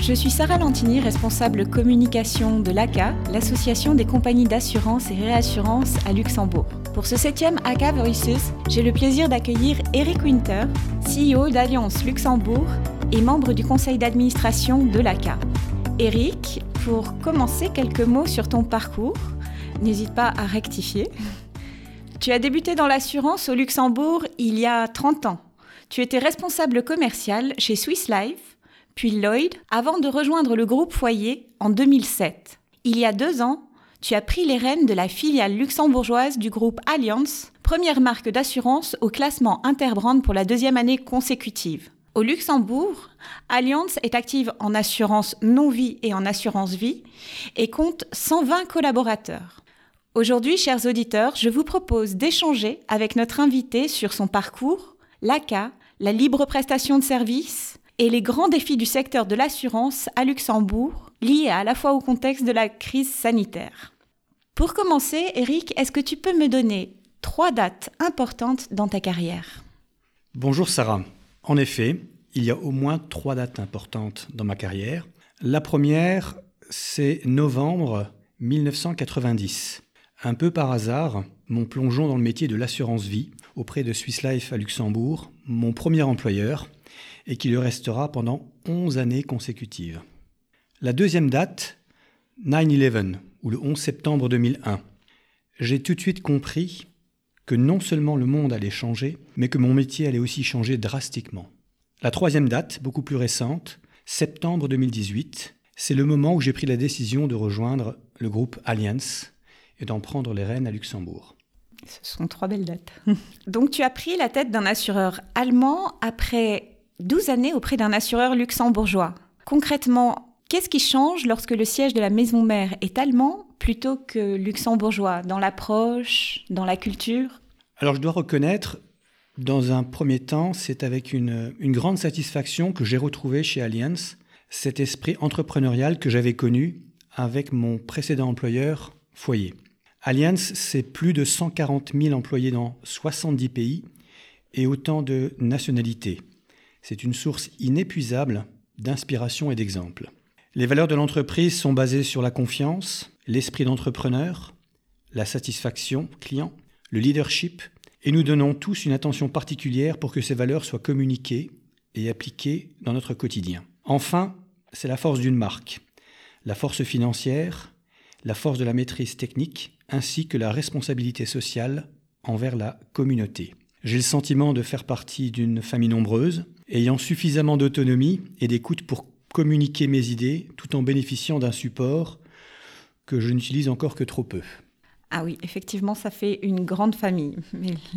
je suis Sarah Lantini, responsable communication de l'ACA, l'association des compagnies d'assurance et réassurance à Luxembourg. Pour ce septième ACA Voices, j'ai le plaisir d'accueillir Eric Winter, CEO d'Alliance Luxembourg et membre du conseil d'administration de l'ACA. Eric, pour commencer, quelques mots sur ton parcours. N'hésite pas à rectifier. Tu as débuté dans l'assurance au Luxembourg il y a 30 ans. Tu étais responsable commercial chez Swiss Life puis Lloyd, avant de rejoindre le groupe Foyer en 2007. Il y a deux ans, tu as pris les rênes de la filiale luxembourgeoise du groupe Allianz, première marque d'assurance au classement Interbrand pour la deuxième année consécutive. Au Luxembourg, Allianz est active en assurance non-vie et en assurance vie et compte 120 collaborateurs. Aujourd'hui, chers auditeurs, je vous propose d'échanger avec notre invité sur son parcours, l'ACA, la libre prestation de services, et les grands défis du secteur de l'assurance à Luxembourg, liés à la fois au contexte de la crise sanitaire. Pour commencer, Eric, est-ce que tu peux me donner trois dates importantes dans ta carrière? Bonjour Sarah. En effet, il y a au moins trois dates importantes dans ma carrière. La première, c'est novembre 1990. Un peu par hasard, mon plongeon dans le métier de l'assurance vie auprès de Swiss Life à Luxembourg, mon premier employeur, et qui le restera pendant 11 années consécutives. La deuxième date, 9-11, ou le 11 septembre 2001. J'ai tout de suite compris que non seulement le monde allait changer, mais que mon métier allait aussi changer drastiquement. La troisième date, beaucoup plus récente, septembre 2018, c'est le moment où j'ai pris la décision de rejoindre le groupe Allianz et d'en prendre les rênes à Luxembourg. Ce sont trois belles dates. Donc tu as pris la tête d'un assureur allemand après 12 années auprès d'un assureur luxembourgeois. Concrètement, qu'est-ce qui change lorsque le siège de la maison mère est allemand plutôt que luxembourgeois? Dans l'approche, dans la culture? Alors je dois reconnaître, dans un premier temps, c'est avec une, grande satisfaction que j'ai retrouvé chez Allianz cet esprit entrepreneurial que j'avais connu avec mon précédent employeur, Foyer. Allianz, c'est plus de 140 000 employés dans 70 pays et autant de nationalités. C'est une source inépuisable d'inspiration et d'exemples. Les valeurs de l'entreprise sont basées sur la confiance, l'esprit d'entrepreneur, la satisfaction client, le leadership, et nous donnons tous une attention particulière pour que ces valeurs soient communiquées et appliquées dans notre quotidien. Enfin, c'est la force d'une marque, la force financière, la force de la maîtrise technique, ainsi que la responsabilité sociale envers la communauté. J'ai le sentiment de faire partie d'une famille nombreuse, ayant suffisamment d'autonomie et d'écoute pour communiquer mes idées tout en bénéficiant d'un support que je n'utilise encore que trop peu. Ah oui, effectivement, ça fait une grande famille.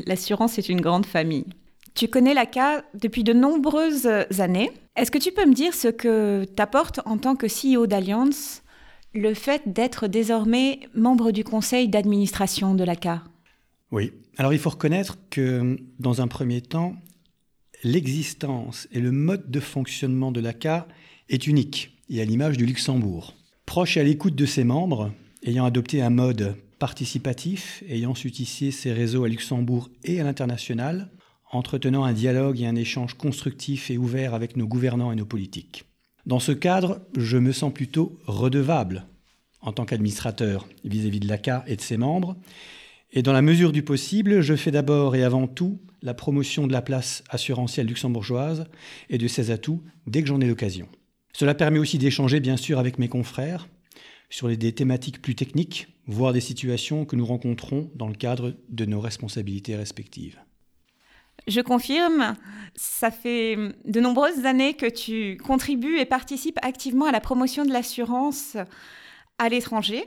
L'assurance est une grande famille. Tu connais l'ACA depuis de nombreuses années. Est-ce que tu peux me dire ce que t'apporte en tant que CEO d'Alliance le fait d'être désormais membre du conseil d'administration de l'ACA Oui. Alors il faut reconnaître que dans un premier temps, l'existence et le mode de fonctionnement de l'ACA est unique, et à l'image du Luxembourg. Proche à l'écoute de ses membres, ayant adopté un mode participatif, ayant su tisser ses réseaux à Luxembourg et à l'international, entretenant un dialogue et un échange constructif et ouvert avec nos gouvernants et nos politiques. Dans ce cadre, je me sens plutôt redevable en tant qu'administrateur vis-à-vis de l'ACA et de ses membres, et dans la mesure du possible, je fais d'abord et avant tout la promotion de la place assurantielle luxembourgeoise et de ses atouts dès que j'en ai l'occasion. Cela permet aussi d'échanger bien sûr avec mes confrères sur des thématiques plus techniques, voire des situations que nous rencontrons dans le cadre de nos responsabilités respectives. Je confirme, ça fait de nombreuses années que tu contribues et participes activement à la promotion de l'assurance à l'étranger.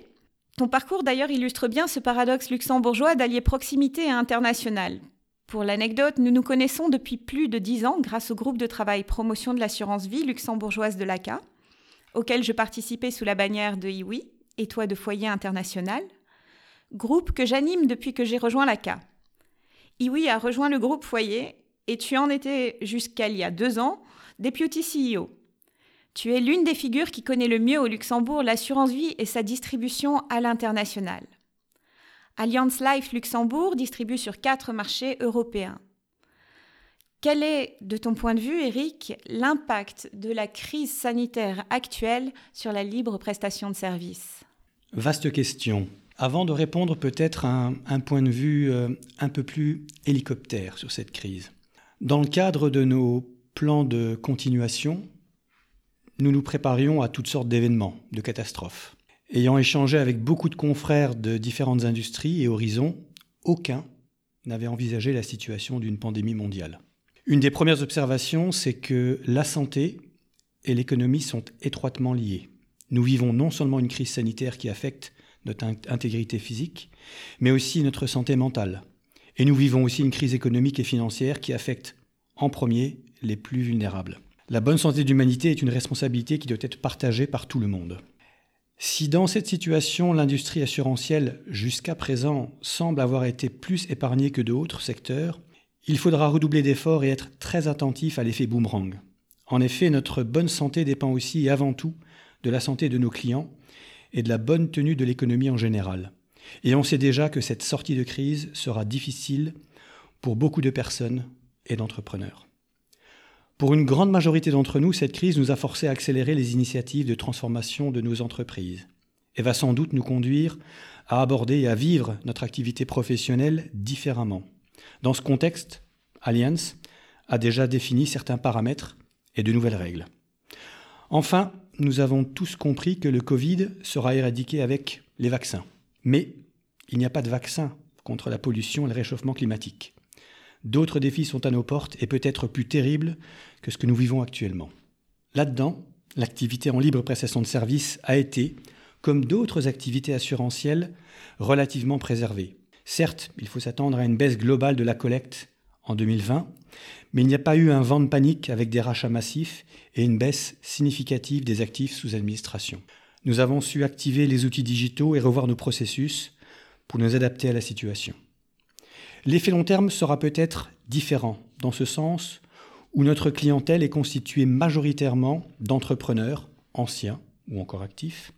Ton parcours d'ailleurs illustre bien ce paradoxe luxembourgeois d'allier proximité et international. Pour l'anecdote, nous nous connaissons depuis plus de dix ans grâce au groupe de travail promotion de l'assurance vie luxembourgeoise de l'ACA. auquel je participais sous la bannière de IWI, et toi de Foyer International, groupe que j'anime depuis que j'ai rejoint l'ACA. IWI a rejoint le groupe Foyer et tu en étais jusqu'à il y a deux ans Deputy CEO. Tu es l'une des figures qui connaît le mieux au Luxembourg l'assurance vie et sa distribution à l'international. Allianz Life Luxembourg distribue sur quatre marchés européens. Quel est, de ton point de vue, Eric, l'impact de la crise sanitaire actuelle sur la libre prestation de services? Vaste question. Avant de répondre, peut-être un, un, point de vue euh, un peu plus hélicoptère sur cette crise. Dans le cadre de nos plans de continuation, nous nous préparions à toutes sortes d'événements, de catastrophes. Ayant échangé avec beaucoup de confrères de différentes industries et horizons, aucun n'avait envisagé la situation d'une pandémie mondiale. Une des premières observations, c'est que la santé et l'économie sont étroitement liées. Nous vivons non seulement une crise sanitaire qui affecte notre intégrité physique, mais aussi notre santé mentale. Et nous vivons aussi une crise économique et financière qui affecte en premier les plus vulnérables. La bonne santé de l'humanité est une responsabilité qui doit être partagée par tout le monde. Si dans cette situation l'industrie assurantielle jusqu'à présent semble avoir été plus épargnée que d'autres secteurs, il faudra redoubler d'efforts et être très attentif à l'effet boomerang. En effet, notre bonne santé dépend aussi et avant tout de la santé de nos clients et de la bonne tenue de l'économie en général. Et on sait déjà que cette sortie de crise sera difficile pour beaucoup de personnes et d'entrepreneurs. Pour une grande majorité d'entre nous, cette crise nous a forcé à accélérer les initiatives de transformation de nos entreprises et va sans doute nous conduire à aborder et à vivre notre activité professionnelle différemment. Dans ce contexte, Allianz a déjà défini certains paramètres et de nouvelles règles. Enfin, nous avons tous compris que le Covid sera éradiqué avec les vaccins. Mais il n'y a pas de vaccin contre la pollution et le réchauffement climatique. D'autres défis sont à nos portes et peut-être plus terribles que ce que nous vivons actuellement. Là-dedans, l'activité en libre prestation de services a été, comme d'autres activités assurantielles, relativement préservée. Certes, il faut s'attendre à une baisse globale de la collecte en 2020, mais il n'y a pas eu un vent de panique avec des rachats massifs et une baisse significative des actifs sous administration. Nous avons su activer les outils digitaux et revoir nos processus pour nous adapter à la situation. L'effet long terme sera peut-être différent, dans ce sens où notre clientèle est constituée majoritairement d'entrepreneurs anciens ou encore actifs,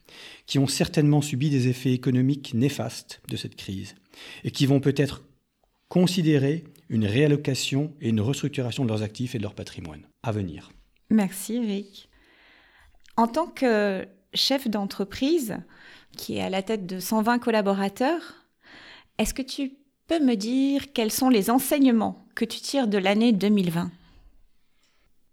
qui ont certainement subi des effets économiques néfastes de cette crise, et qui vont peut-être considérer une réallocation et une restructuration de leurs actifs et de leur patrimoine à venir. Merci Eric. En tant que chef d'entreprise qui est à la tête de 120 collaborateurs, est-ce que tu peux me dire quels sont les enseignements que tu tires de l'année 2020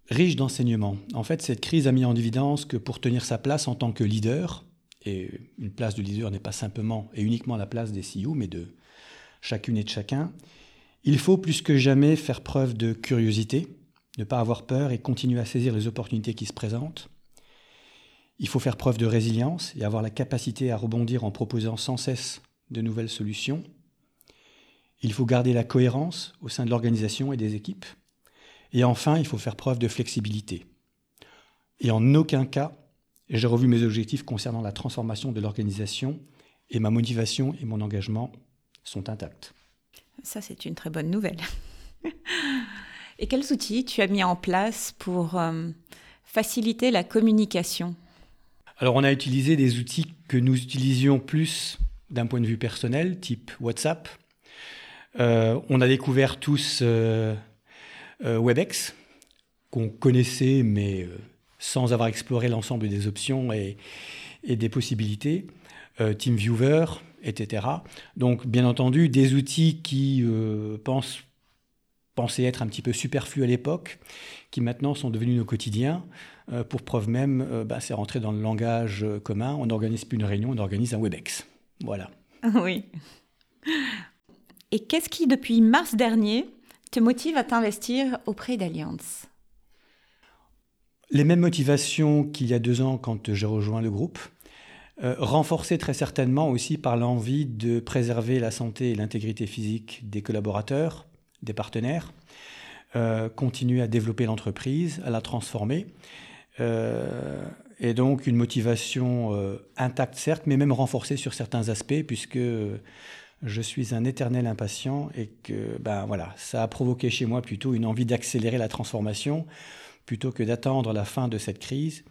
Riche d'enseignements. En fait, cette crise a mis en évidence que pour tenir sa place en tant que leader, et une place de leader n'est pas simplement et uniquement la place des CEO, mais de chacune et de chacun, il faut plus que jamais faire preuve de curiosité, ne pas avoir peur et continuer à saisir les opportunités qui se présentent. Il faut faire preuve de résilience et avoir la capacité à rebondir en proposant sans cesse de nouvelles solutions. Il faut garder la cohérence au sein de l'organisation et des équipes. Et enfin, il faut faire preuve de flexibilité. Et en aucun cas, j'ai revu mes objectifs concernant la transformation de l'organisation et ma motivation et mon engagement sont intacts. Ça, c'est une très bonne nouvelle. et quels outils tu as mis en place pour euh, faciliter la communication? Alors, on a utilisé des outils que nous utilisions plus d'un point de vue personnel, type WhatsApp, euh, on a découvert tous euh, WebEx, qu'on connaissait, mais sans avoir exploré l'ensemble des options et, des possibilités, TeamViewer, etc. Donc, bien entendu, des outils qui pensent, pensaient être un petit peu superflus à l'époque, qui maintenant sont devenus nos quotidiens. pour preuve même, bah, c'est rentré dans le langage commun. On n'organise plus une réunion, on organise un WebEx. Voilà. Oui. Et qu'est-ce qui, depuis mars dernier, te motive à t'investir auprès d'Alliance Les mêmes motivations qu'il y a deux ans quand j'ai rejoint le groupe, euh, renforcées très certainement aussi par l'envie de préserver la santé et l'intégrité physique des collaborateurs, des partenaires, euh, continuer à développer l'entreprise, à la transformer, et donc une motivation intacte certes, mais même renforcée sur certains aspects, puisque je suis un éternel impatient et que ben voilà, ça a provoqué chez moi plutôt une envie d'accélérer la transformation plutôt que d'attendre la fin de cette crise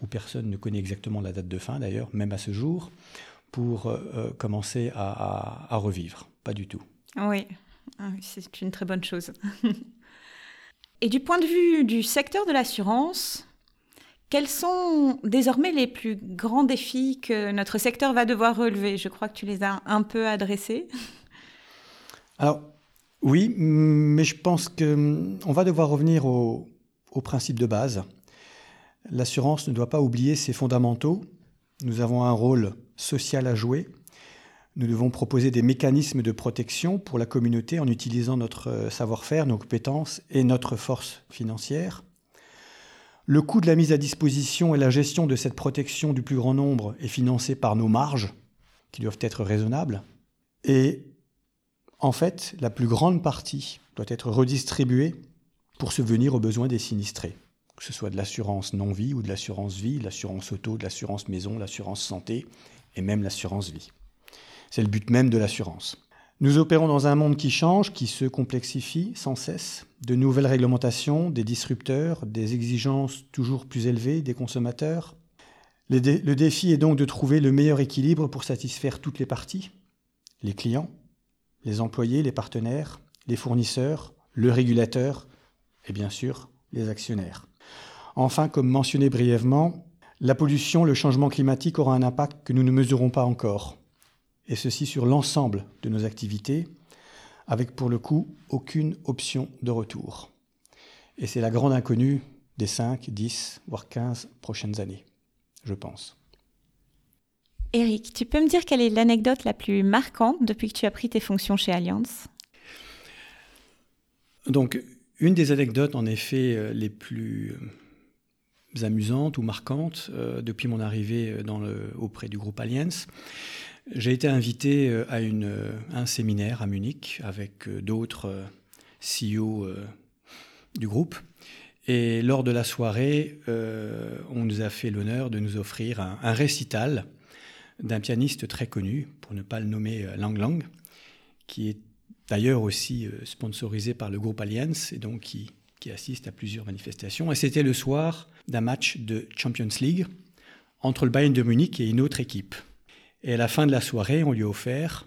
où personne ne connaît exactement la date de fin d'ailleurs, même à ce jour, pour euh, euh, commencer à, revivre. Pas du tout. Oui, ah c'est une très bonne chose. et du point de vue du secteur de l'assurance, quels sont désormais les plus grands défis que notre secteur va devoir relever? Je crois que tu les as un peu adressés. Alors, oui, mais je pense qu'on va devoir revenir au, au principe de base. L'assurance ne doit pas oublier ses fondamentaux. Nous avons un rôle social à jouer. Nous devons proposer des mécanismes de protection pour la communauté en utilisant notre savoir-faire, nos compétences et notre force financière. Le coût de la mise à disposition et la gestion de cette protection du plus grand nombre est financé par nos marges, qui doivent être raisonnables. Et en fait, la plus grande partie doit être redistribuée pour subvenir aux besoins des sinistrés, que ce soit de l'assurance non-vie ou de l'assurance vie, l'assurance auto, de l'assurance maison, l'assurance santé et même l'assurance vie. C'est le but même de l'assurance. Nous opérons dans un monde qui change, qui se complexifie sans cesse. De nouvelles réglementations, des disrupteurs, des exigences toujours plus élevées des consommateurs. Le, défi est donc de trouver le meilleur équilibre pour satisfaire toutes les parties. Les clients, les employés, les partenaires, les fournisseurs, le régulateur et bien sûr les actionnaires. Enfin, comme mentionné brièvement, la pollution, le changement climatique aura un impact que nous ne mesurons pas encore et ceci sur l'ensemble de nos activités, avec pour le coup aucune option de retour. Et c'est la grande inconnue des 5, 10, voire 15 prochaines années, je pense. Eric, tu peux me dire quelle est l'anecdote la plus marquante depuis que tu as pris tes fonctions chez Allianz? Donc, une des anecdotes, en effet, euh, les plus euh, amusantes ou marquantes euh, depuis mon arrivée le, auprès du groupe Allianz, j'ai été invité euh, à, euh, un séminaire à Munich avec euh, d'autres CEO du groupe. Et lors de la soirée, on nous a fait l'honneur de nous offrir un, récital d'un pianiste très connu, pour ne pas le nommer Lang Lang, qui est d'ailleurs aussi sponsorisé par le groupe Allianz et donc qui, qui assiste à plusieurs manifestations. Et c'était le soir d'un match de Champions League entre le Bayern de Munich et une autre équipe. Et à la fin de la soirée, on lui a offert,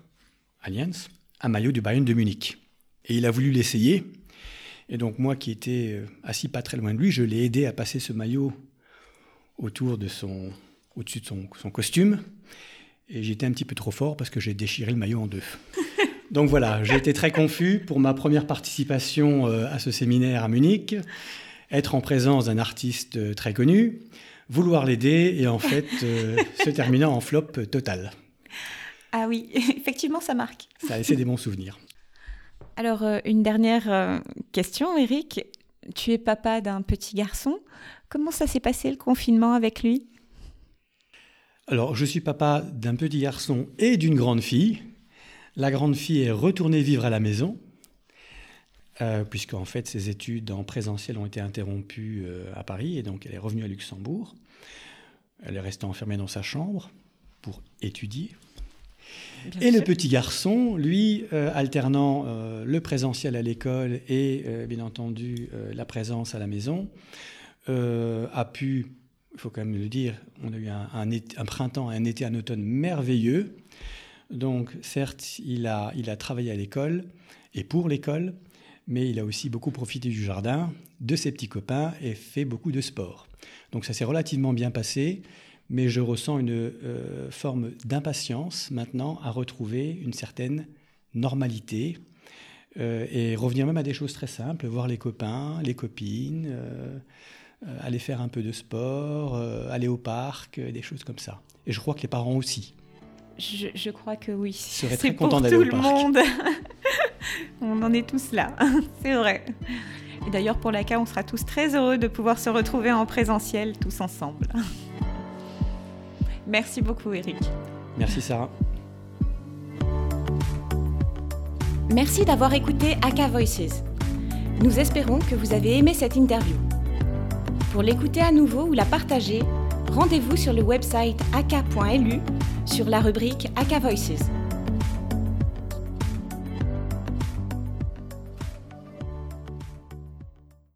Allianz, un maillot du Bayern de Munich. Et il a voulu l'essayer. Et donc moi qui étais euh, assis pas très loin de lui, je l'ai aidé à passer ce maillot autour de son, au-dessus de son, costume. Et j'étais un petit peu trop fort parce que j'ai déchiré le maillot en deux. Donc voilà, j'ai été très confus pour ma première participation euh, à ce séminaire à Munich, être en présence d'un artiste euh, très connu, vouloir l'aider et en fait euh, se terminer en flop total. Ah oui, effectivement, ça marque. Ça a laissé des bons souvenirs. Alors, euh, une dernière question, Eric. Tu es papa d'un petit garçon. Comment ça s'est passé le confinement avec lui? Alors, je suis papa d'un petit garçon et d'une grande fille. La grande fille est retournée vivre à la maison euh, puisqu'en fait ses études en présentiel ont été interrompues euh, à Paris, et donc elle est revenue à Luxembourg. Elle est restée enfermée dans sa chambre pour étudier. et le petit garçon, lui, euh, alternant le présentiel à l'école et bien entendu la présence à la maison, a pu, il faut quand même le dire, on a eu un, un, printemps, un été, un automne merveilleux. Donc certes, il a, il a travaillé à l'école et pour l'école, mais il a aussi beaucoup profité du jardin, de ses petits copains et fait beaucoup de sport. Donc ça s'est relativement bien passé, mais je ressens une euh, forme d'impatience maintenant à retrouver une certaine normalité euh, et revenir même à des choses très simples, voir les copains, les copines, euh, aller faire un peu de sport, aller au parc, des choses comme ça. Et je crois que les parents aussi. Je, crois que oui. C'est très content d'aller au parc. tout le monde. on en est tous là, c'est vrai. Et d'ailleurs, pour la cas, on sera tous très heureux de pouvoir se retrouver en présentiel tous ensemble. Merci beaucoup, Eric. Merci, Sarah. Merci d'avoir écouté Aka Voices. Nous espérons que vous avez aimé cette interview. Pour l'écouter à nouveau ou la partager, rendez-vous sur le website aka.lu sur la rubrique Aka Voices.